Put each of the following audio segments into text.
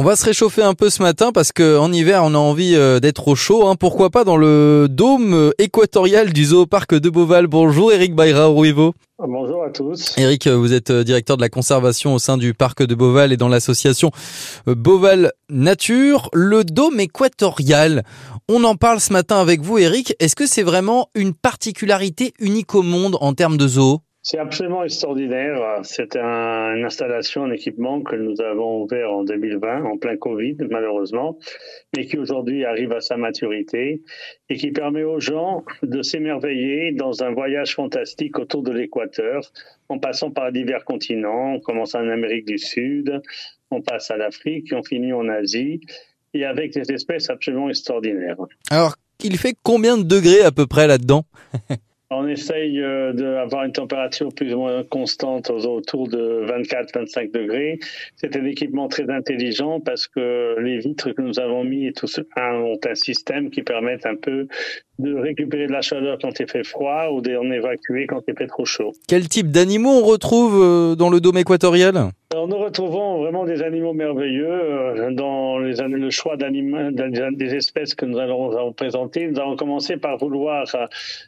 On va se réchauffer un peu ce matin parce qu'en hiver on a envie euh, d'être au chaud. Hein. Pourquoi pas dans le dôme euh, équatorial du zooparc de Beauval. Bonjour Eric Bayra Ruivo. Bonjour à tous. Eric, euh, vous êtes directeur de la conservation au sein du parc de Beauval et dans l'association Beauval Nature. Le dôme équatorial, on en parle ce matin avec vous Eric. Est-ce que c'est vraiment une particularité unique au monde en termes de zoo? C'est absolument extraordinaire. C'est un, une installation, un équipement que nous avons ouvert en 2020, en plein Covid, malheureusement, mais qui aujourd'hui arrive à sa maturité et qui permet aux gens de s'émerveiller dans un voyage fantastique autour de l'équateur, en passant par divers continents. On commence en Amérique du Sud, on passe à l'Afrique, on finit en Asie, et avec des espèces absolument extraordinaires. Alors, il fait combien de degrés à peu près là-dedans? On essaye euh, d'avoir une température plus ou moins constante autour de 24-25 degrés. C'est un équipement très intelligent parce que les vitres que nous avons mis et tout ont un système qui permet un peu de récupérer de la chaleur quand il fait froid ou d'en évacuer quand il fait trop chaud. Quel type d'animaux on retrouve euh, dans le dôme équatorial? Alors, Nous retrouvons vraiment des animaux merveilleux euh, dans les, le choix des espèces que nous allons présenter. Nous allons commencer par vouloir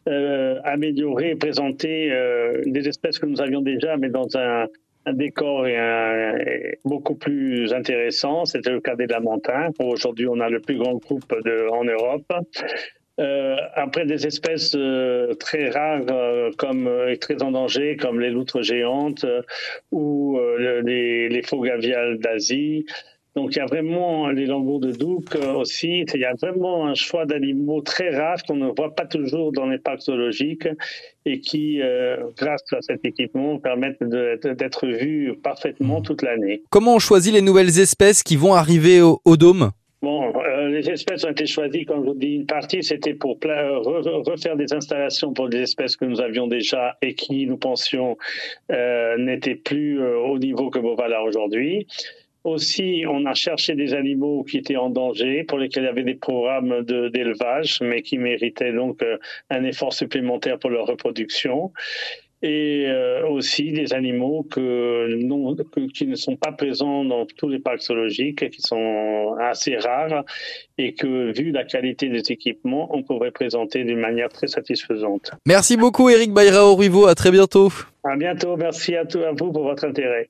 euh, améliorer présenter euh, des espèces que nous avions déjà, mais dans un, un décor et un, beaucoup plus intéressant. C'était le cas des lamantins. Aujourd'hui, on a le plus grand groupe de, en Europe. Euh, après des espèces euh, très rares euh, comme et très en danger comme les loutres géantes ou les, les faux gaviales d'Asie donc il y a vraiment les lambeaux de Douc euh, aussi. Il y a vraiment un choix d'animaux très rares qu'on ne voit pas toujours dans les parcs zoologiques et qui, euh, grâce à cet équipement, permettent d'être vus parfaitement toute l'année. Comment on choisit les nouvelles espèces qui vont arriver au, dôme? Bon, euh, les espèces ont été choisies, comme je vous dis, une partie c'était pour refaire des installations pour des espèces que nous avions déjà et qui, nous pensions, n'étaient plus au niveau que Beauval a aujourd'hui. Aussi, on a cherché des animaux qui étaient en danger, pour lesquels il y avait des programmes d'élevage, mais qui méritaient donc euh, un effort supplémentaire pour leur reproduction. Et euh, aussi des animaux que, non, qui ne sont pas présents dans tous les parcs zoologiques, qui sont assez rares, et que, vu la qualité des équipements, on pourrait présenter d'une manière très satisfaisante. Merci beaucoup, Eric Bayrao Rivo. À très bientôt. À bientôt. Merci à, à vous pour votre intérêt.